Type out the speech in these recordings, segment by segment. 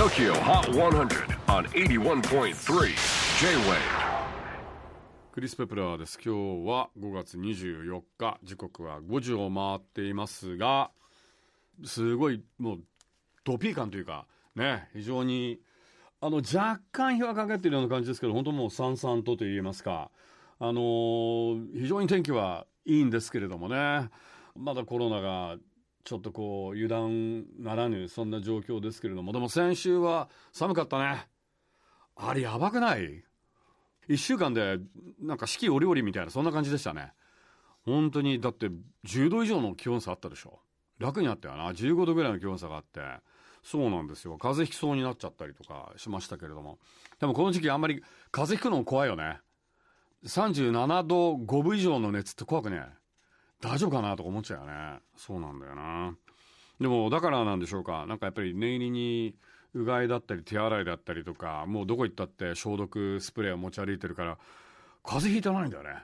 TOKYO HOT 100 on 81.3 J-WAVE クリス・ペプラーです。今日は5月24日、時刻は5時を回っていますが、すごいもうドピー感というか、ね、非常に、あの、若干日はかけているような感じですけど、本当もうさんさんとと言いますか、あのー非常に天気はいいんですけれどもね、まだコロナがちょっとこう油断ならぬそんな状況ですけれども、でも先週は寒かったね。あれやばくない？一週間で、なんか四季折々みたいな、そんな感じでしたね。本当に、だって10度以上の気温差あったでしょ。楽にあったよな。15度ぐらいの気温差があって。そうなんですよ。風邪ひきそうになっちゃったりとかしましたけれども。でもこの時期あんまり風邪ひくのも怖いよね。37度5分以上の熱って怖くね。大丈夫かなとか思っちゃうよね。そうなんだよな。でも、だからなんでしょうか。なんかやっぱり念入りに、うがいだったり手洗いだったりとか、もうどこ行ったって消毒スプレーを持ち歩いてるから、風邪ひいてないんだよね。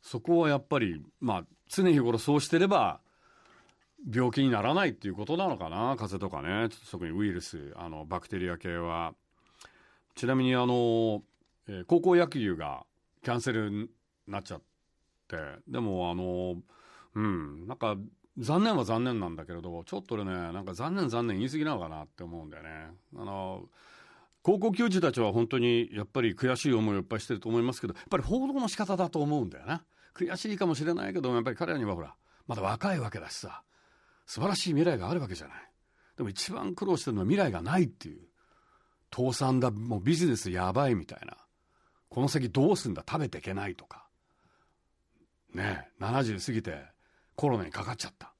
そこはやっぱり、まあ、常日頃そうしてれば、病気にならないっていうことなのかな。風邪とかね。特にウイルス、あの、バクテリア系は。ちなみにあの、えー高校野球がキャンセルになっちゃって、でもあの、うん、なんか、残念は残念なんだけれど、ちょっとね、なんか残念残念言い過ぎなのかなって思うんだよね。あの、高校球児たちは本当にやっぱり悔しい思いをいっぱいしてると思いますけど、やっぱり報道の仕方だと思うんだよな。悔しいかもしれないけど、やっぱり彼らにはほら、まだ若いわけだしさ、素晴らしい未来があるわけじゃない。でも一番苦労してるのは未来がないっていう。倒産だ、もうビジネスやばいみたいな。この先どうすんだ食べていけないとか。ね、70過ぎてコロナにかかっちゃった。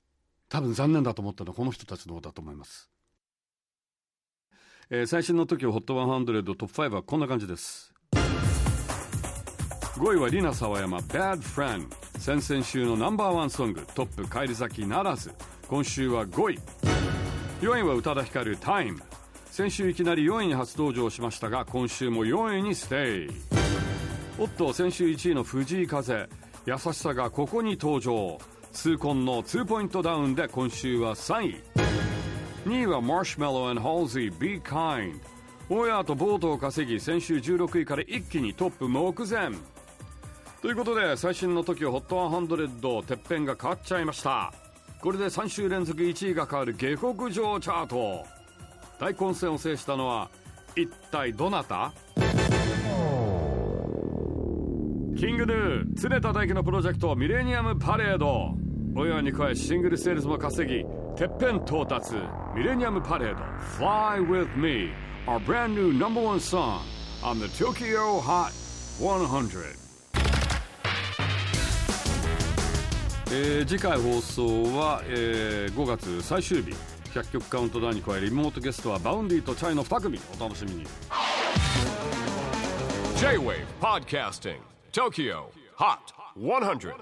多分残念だと思ったのはこの人たちの方だと思います。えー最新の時 HOT100 トップ5はこんな感じです。5位はリナ沢山 Bad Friend 先々週のナンバーワンソングトップ返り咲きならず今週は5位4位は宇多田ヒカル Time 先週いきなり4位に初登場しましたが今週も4位にステイおっと先週1位の藤井風優しさがここに登場。痛恨の2ポイントダウンで今週は3位。2位はマーシュメロ and Halsey Be Kind オンエアとボートを稼ぎ先週16位から一気にトップ目前。ということで最新の TOKIOHOT100 てっぺんが変わっちゃいました。これで3週連続1位が変わる下克上チャート。大混戦を制したのは一体どなた？キングヌー常田大輝のプロジェクトミレニアムパレード。オンエアに加えシングルセールスも稼ぎてっぺん到達。ミレニアムパレード。Fly with me our brand new number one song on the Tokyo Hot 100えー次回放送は、えー5月最終日。100曲カウントダウンに加えリモートゲストは Vaundy とチャイの2組。お楽しみに。J-WAVE PODCASTING TOKYO HOT 100